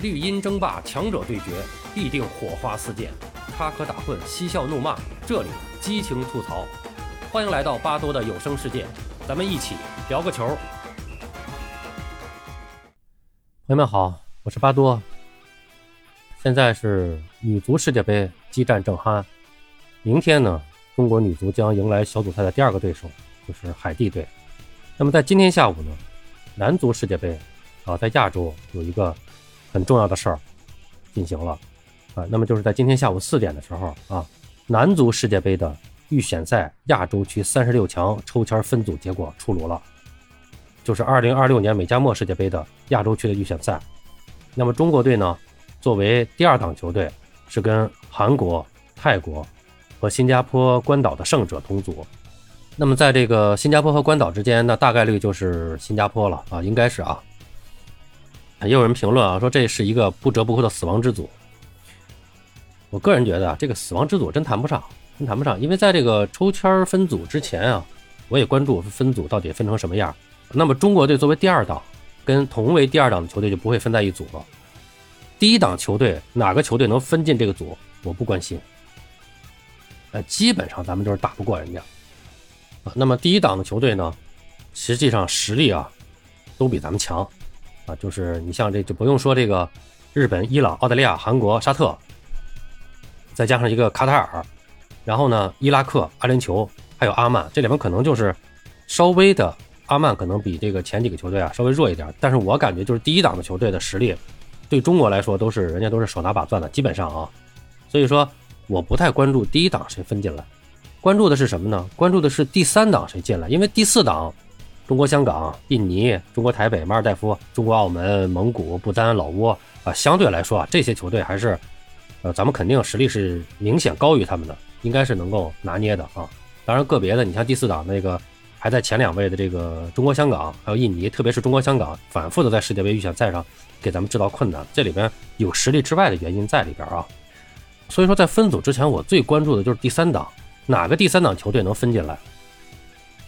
绿茵争霸，强者对决，必定火花四溅，插科打诨，嬉笑怒骂，这里激情吐槽。欢迎来到巴多的有声世界，咱们一起聊个球。朋友们好，我是巴多。现在是女足世界杯激战正酣，明天呢，中国女足将迎来小组赛的第二个对手，就是海地队。那么在今天下午呢，男足世界杯啊，在亚洲有一个。很重要的事儿进行了啊，那么就是在今天下午四点的时候啊，男足世界杯的预选赛亚洲区三十六强抽签分组结果出炉了，就是二零二六年美加墨世界杯的亚洲区的预选赛。那么中国队呢，作为第二档球队，是跟韩国、泰国和新加坡、关岛的胜者同组。那么在这个新加坡和关岛之间，那大概率就是新加坡了啊，应该是啊。也有人评论啊，说这是一个不折不扣的死亡之组。我个人觉得啊，这个死亡之组真谈不上，真谈不上，因为在这个抽签分组之前啊，我也关注分组到底分成什么样。那么中国队作为第二档，跟同为第二档的球队就不会分在一组了。第一档球队哪个球队能分进这个组，我不关心。呃，基本上咱们就是打不过人家啊。那么第一档的球队呢，实际上实力啊，都比咱们强。啊，就是你像这就不用说这个日本、伊朗、澳大利亚、韩国、沙特，再加上一个卡塔尔，然后呢，伊拉克、阿联酋，还有阿曼，这里面可能就是稍微的阿曼可能比这个前几个球队啊稍微弱一点，但是我感觉就是第一档的球队的实力，对中国来说都是人家都是手拿把攥的，基本上啊，所以说我不太关注第一档谁分进来，关注的是什么呢？关注的是第三档谁进来，因为第四档。中国香港、印尼、中国台北、马尔代夫、中国澳门、蒙古、不丹、老挝啊，相对来说啊，这些球队还是，呃，咱们肯定实力是明显高于他们的，应该是能够拿捏的啊。当然，个别的，你像第四档那个排在前两位的这个中国香港，还有印尼，特别是中国香港，反复的在世界杯预选赛上给咱们制造困难，这里边有实力之外的原因在里边啊。所以说，在分组之前，我最关注的就是第三档，哪个第三档球队能分进来？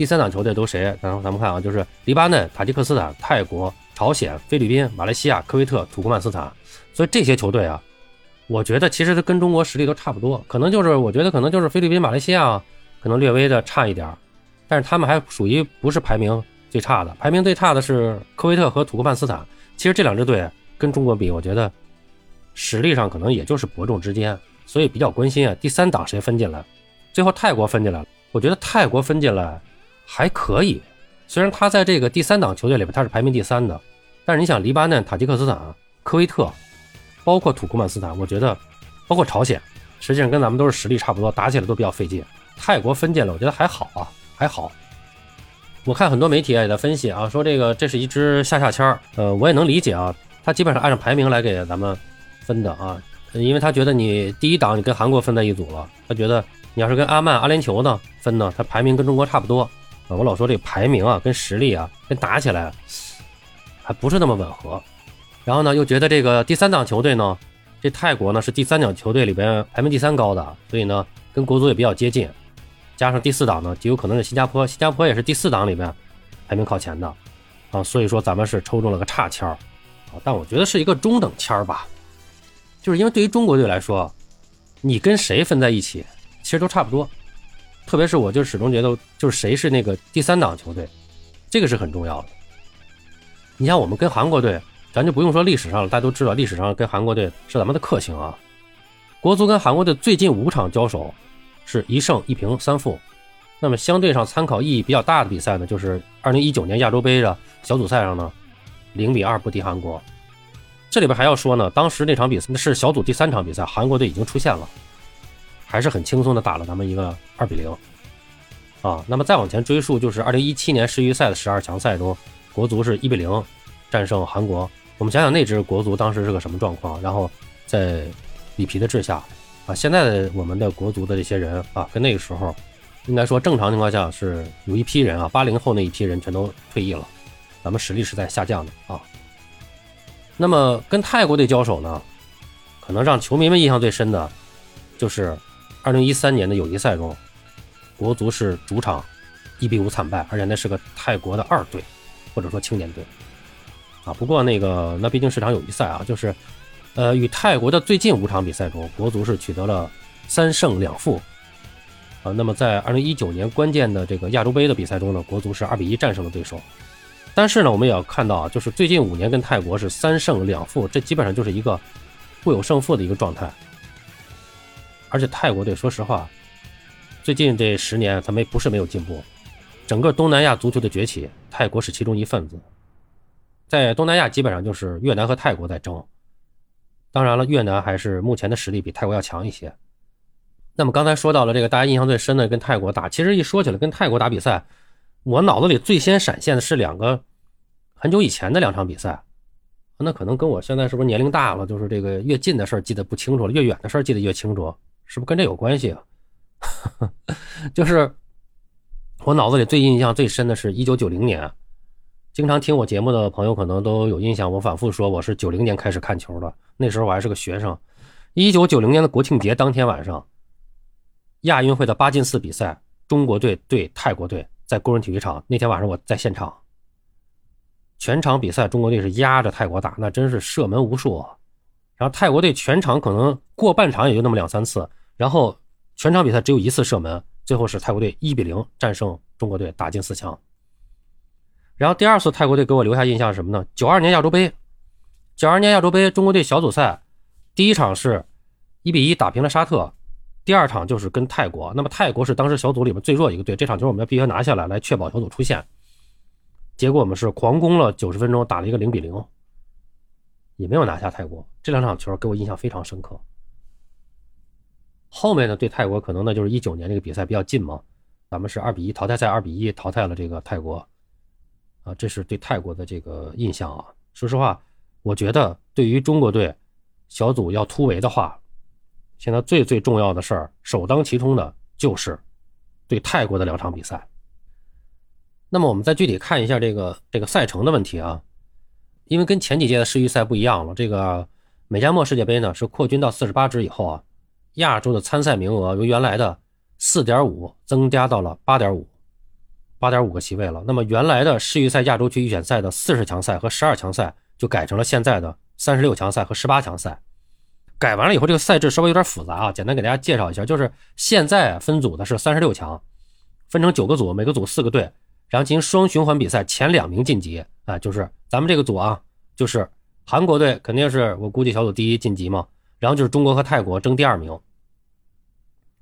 第三档球队都谁？咱咱们看啊，就是黎巴嫩、塔吉克斯坦、泰国、朝鲜、菲律宾、马来西亚、科威特、土库曼斯坦。所以这些球队啊，我觉得其实跟中国实力都差不多，可能就是我觉得可能就是菲律宾、马来西亚可能略微的差一点但是他们还属于不是排名最差的，排名最差的是科威特和土库曼斯坦。其实这两支队跟中国比，我觉得实力上可能也就是伯仲之间，所以比较关心啊，第三档谁分进来？最后泰国分进来了，我觉得泰国分进来。还可以，虽然他在这个第三档球队里边他是排名第三的，但是你想黎巴嫩、塔吉克斯坦、科威特，包括土库曼斯坦，我觉得，包括朝鲜，实际上跟咱们都是实力差不多，打起来都比较费劲。泰国分进了，我觉得还好啊，还好。我看很多媒体也在分析啊，说这个这是一支下下签儿，呃，我也能理解啊，他基本上按照排名来给咱们分的啊，因为他觉得你第一档你跟韩国分在一组了，他觉得你要是跟阿曼、阿联酋呢分呢，他排名跟中国差不多。我老说这个排名啊，跟实力啊，跟打起来还不是那么吻合。然后呢，又觉得这个第三档球队呢，这泰国呢是第三档球队里边排名第三高的，所以呢跟国足也比较接近。加上第四档呢，极有可能是新加坡，新加坡也是第四档里边排名靠前的啊。所以说咱们是抽中了个差签儿啊，但我觉得是一个中等签儿吧。就是因为对于中国队来说，你跟谁分在一起，其实都差不多。特别是我就始终觉得，就是谁是那个第三档球队，这个是很重要的。你像我们跟韩国队，咱就不用说历史上了，大家都知道历史上跟韩国队是咱们的克星啊。国足跟韩国队最近五场交手是一胜一平三负，那么相对上参考意义比较大的比赛呢，就是二零一九年亚洲杯的小组赛上呢，零比二不敌韩国。这里边还要说呢，当时那场比赛是小组第三场比赛，韩国队已经出现了。还是很轻松的打了咱们一个二比零，啊，那么再往前追溯，就是二零一七年世预赛的十二强赛中，国足是一比零战胜韩国。我们想想那支国足当时是个什么状况？然后在里皮的治下，啊，现在的我们的国足的这些人啊，跟那个时候应该说正常情况下是有一批人啊，八零后那一批人全都退役了，咱们实力是在下降的啊。那么跟泰国队交手呢，可能让球迷们印象最深的，就是。二零一三年的友谊赛中，国足是主场一比五惨败，而且那是个泰国的二队，或者说青年队。啊。不过那个那毕竟是场友谊赛啊，就是呃与泰国的最近五场比赛中，国足是取得了三胜两负啊。那么在二零一九年关键的这个亚洲杯的比赛中呢，国足是二比一战胜了对手。但是呢，我们也要看到啊，就是最近五年跟泰国是三胜两负，这基本上就是一个互有胜负的一个状态。而且泰国队，说实话，最近这十年他没不是没有进步，整个东南亚足球的崛起，泰国是其中一份子。在东南亚基本上就是越南和泰国在争，当然了，越南还是目前的实力比泰国要强一些。那么刚才说到了这个大家印象最深的跟泰国打，其实一说起来跟泰国打比赛。我脑子里最先闪现的是两个很久以前的两场比赛，那可能跟我现在是不是年龄大了，就是这个越近的事儿记得不清楚了，越远的事儿记得越清楚，是不是跟这有关系啊？就是我脑子里最印象最深的是一九九零年，经常听我节目的朋友可能都有印象，我反复说我是九零年开始看球的，那时候我还是个学生。一九九零年的国庆节当天晚上，亚运会的八进四比赛，中国队对泰国队。在工人体育场那天晚上，我在现场。全场比赛，中国队是压着泰国打，那真是射门无数。然后泰国队全场可能过半场也就那么两三次，然后全场比赛只有一次射门，最后是泰国队一比零战胜中国队，打进四强。然后第二次泰国队给我留下印象是什么呢？九二年亚洲杯，九二年亚洲杯中国队小组赛，第一场是一比一打平了沙特。第二场就是跟泰国，那么泰国是当时小组里面最弱一个队，这场球我们要必须拿下来，来确保小组出线。结果我们是狂攻了九十分钟，打了一个零比零，也没有拿下泰国。这两场球给我印象非常深刻。后面呢，对泰国可能呢就是一九年这个比赛比较近嘛，咱们是二比一淘汰赛二比一淘汰了这个泰国，啊，这是对泰国的这个印象啊。说实话，我觉得对于中国队小组要突围的话。现在最最重要的事儿，首当其冲的就是对泰国的两场比赛。那么我们再具体看一下这个这个赛程的问题啊，因为跟前几届的世预赛不一样了，这个美加墨世界杯呢是扩军到四十八支以后啊，亚洲的参赛名额由原来的四点五增加到了八点五，八点五个席位了。那么原来的世预赛亚洲区预选赛的四十强赛和十二强赛就改成了现在的三十六强赛和十八强赛。改完了以后，这个赛制稍微有点复杂啊。简单给大家介绍一下，就是现在分组的是三十六强，分成九个组，每个组四个队，然后进行双循环比赛，前两名晋级啊。就是咱们这个组啊，就是韩国队肯定是我估计小组第一晋级嘛，然后就是中国和泰国争第二名，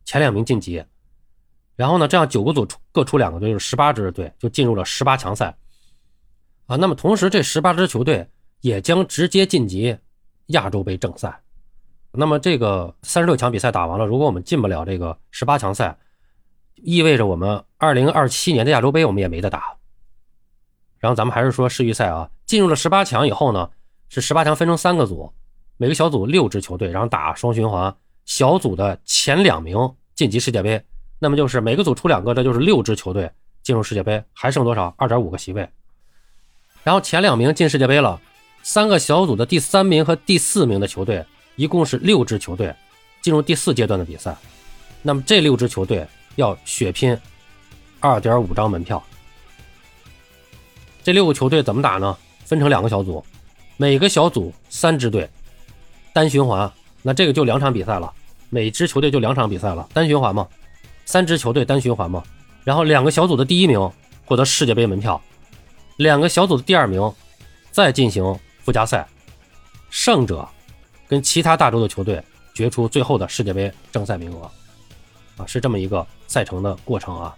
前两名晋级。然后呢，这样九个组出各出两个队，就是十八支队就进入了十八强赛啊。那么同时，这十八支球队也将直接晋级亚洲杯正赛。那么这个三十六强比赛打完了，如果我们进不了这个十八强赛，意味着我们二零二七年的亚洲杯我们也没得打。然后咱们还是说世预赛啊，进入了十八强以后呢，是十八强分成三个组，每个小组六支球队，然后打双循环，小组的前两名晋级世界杯。那么就是每个组出两个，这就是六支球队进入世界杯，还剩多少？二点五个席位。然后前两名进世界杯了，三个小组的第三名和第四名的球队。一共是六支球队进入第四阶段的比赛，那么这六支球队要血拼二点五张门票。这六个球队怎么打呢？分成两个小组，每个小组三支队，单循环。那这个就两场比赛了，每支球队就两场比赛了，单循环嘛，三支球队单循环嘛。然后两个小组的第一名获得世界杯门票，两个小组的第二名再进行附加赛，胜者。跟其他大洲的球队决出最后的世界杯正赛名额，啊，是这么一个赛程的过程啊。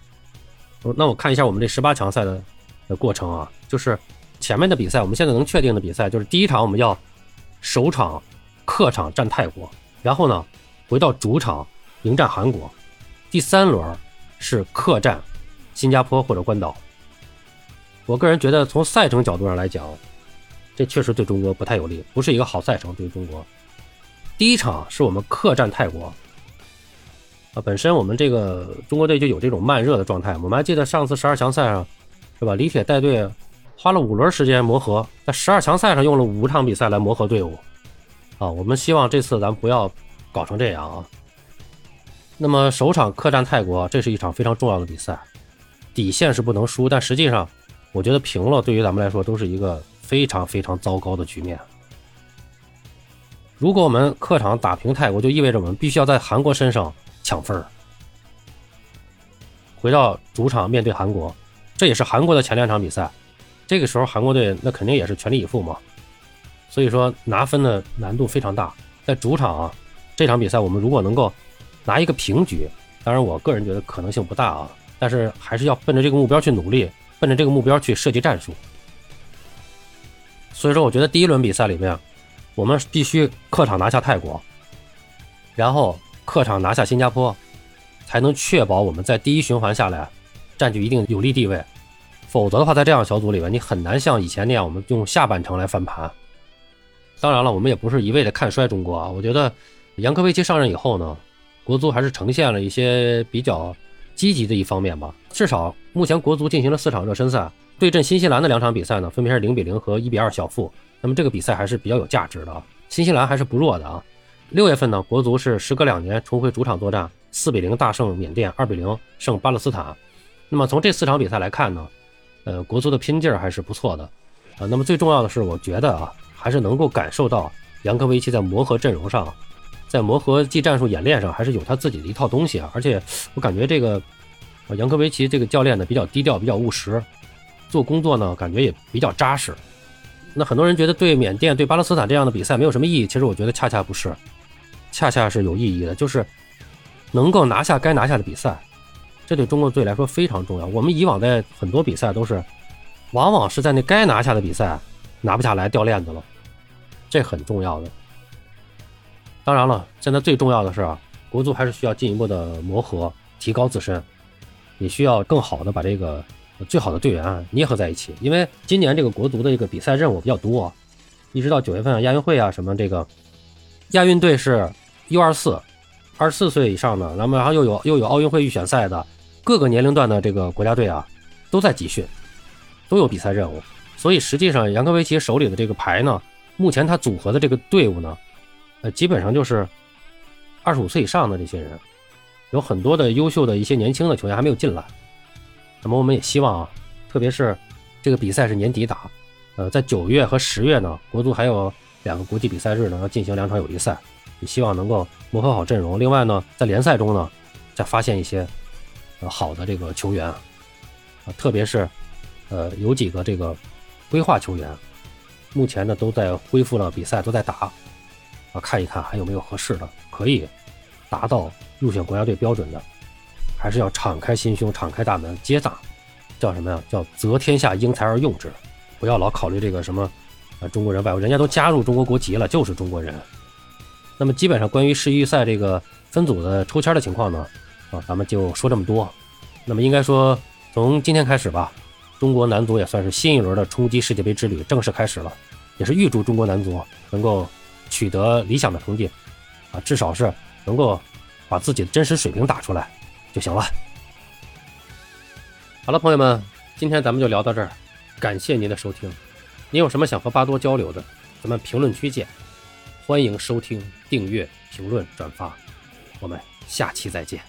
那我看一下我们这十八强赛的的过程啊，就是前面的比赛，我们现在能确定的比赛就是第一场我们要首场客场战泰国，然后呢回到主场迎战韩国，第三轮是客战新加坡或者关岛。我个人觉得从赛程角度上来讲，这确实对中国不太有利，不是一个好赛程对于中国。第一场是我们客战泰国，啊，本身我们这个中国队就有这种慢热的状态。我们还记得上次十二强赛上，是吧？李铁带队花了五轮时间磨合，在十二强赛上用了五场比赛来磨合队伍，啊，我们希望这次咱不要搞成这样啊。那么首场客战泰国，这是一场非常重要的比赛，底线是不能输，但实际上我觉得平了对于咱们来说都是一个。非常非常糟糕的局面。如果我们客场打平泰国，就意味着我们必须要在韩国身上抢分儿。回到主场面对韩国，这也是韩国的前两场比赛。这个时候韩国队那肯定也是全力以赴嘛，所以说拿分的难度非常大。在主场啊，这场比赛我们如果能够拿一个平局，当然我个人觉得可能性不大啊，但是还是要奔着这个目标去努力，奔着这个目标去设计战术。所以说，我觉得第一轮比赛里面，我们必须客场拿下泰国，然后客场拿下新加坡，才能确保我们在第一循环下来占据一定有利地位。否则的话，在这样小组里面，你很难像以前那样，我们用下半程来翻盘。当然了，我们也不是一味的看衰中国啊。我觉得杨科维奇上任以后呢，国足还是呈现了一些比较积极的一方面吧。至少目前国足进行了四场热身赛，对阵新西兰的两场比赛呢，分别是零比零和一比二小负。那么这个比赛还是比较有价值的。新西兰还是不弱的啊。六月份呢，国足是时隔两年重回主场作战，四比零大胜缅甸，二比零胜巴勒斯坦。那么从这四场比赛来看呢？呃，国足的拼劲儿还是不错的，啊，那么最重要的是，我觉得啊，还是能够感受到杨科维奇在磨合阵容上，在磨合技战术演练上，还是有他自己的一套东西啊。而且我感觉这个杨科维奇这个教练呢，比较低调，比较务实，做工作呢，感觉也比较扎实。那很多人觉得对缅甸、对巴勒斯坦这样的比赛没有什么意义，其实我觉得恰恰不是，恰恰是有意义的，就是能够拿下该拿下的比赛。这对中国队来说非常重要。我们以往在很多比赛都是，往往是在那该拿下的比赛拿不下来，掉链子了，这很重要的。当然了，现在最重要的是啊，国足还是需要进一步的磨合，提高自身，也需要更好的把这个最好的队员啊捏合在一起。因为今年这个国足的一个比赛任务比较多，一直到九月份亚运会啊什么这个，亚运队是 U 二四，二十四岁以上的，那么然后又有又有奥运会预选赛的。各个年龄段的这个国家队啊，都在集训，都有比赛任务，所以实际上杨科维奇手里的这个牌呢，目前他组合的这个队伍呢，呃，基本上就是二十五岁以上的这些人，有很多的优秀的一些年轻的球员还没有进来。那么我们也希望啊，特别是这个比赛是年底打，呃，在九月和十月呢，国足还有两个国际比赛日呢，要进行两场友谊赛，也希望能够磨合好阵容。另外呢，在联赛中呢，再发现一些。呃，好的这个球员啊，特别是，呃，有几个这个规划球员，目前呢都在恢复了比赛，都在打，啊，看一看还有没有合适的，可以达到入选国家队标准的，还是要敞开心胸，敞开大门接纳，叫什么呀？叫择天下英才而用之，不要老考虑这个什么，啊，中国人外国人家都加入中国国籍了，就是中国人。那么基本上关于世预赛这个分组的抽签的情况呢？啊，咱们就说这么多。那么应该说，从今天开始吧，中国男足也算是新一轮的冲击世界杯之旅正式开始了。也是预祝中国男足能够取得理想的成绩，啊，至少是能够把自己的真实水平打出来就行了。好了，朋友们，今天咱们就聊到这儿，感谢您的收听。您有什么想和巴多交流的，咱们评论区见。欢迎收听、订阅、评论、转发，我们下期再见。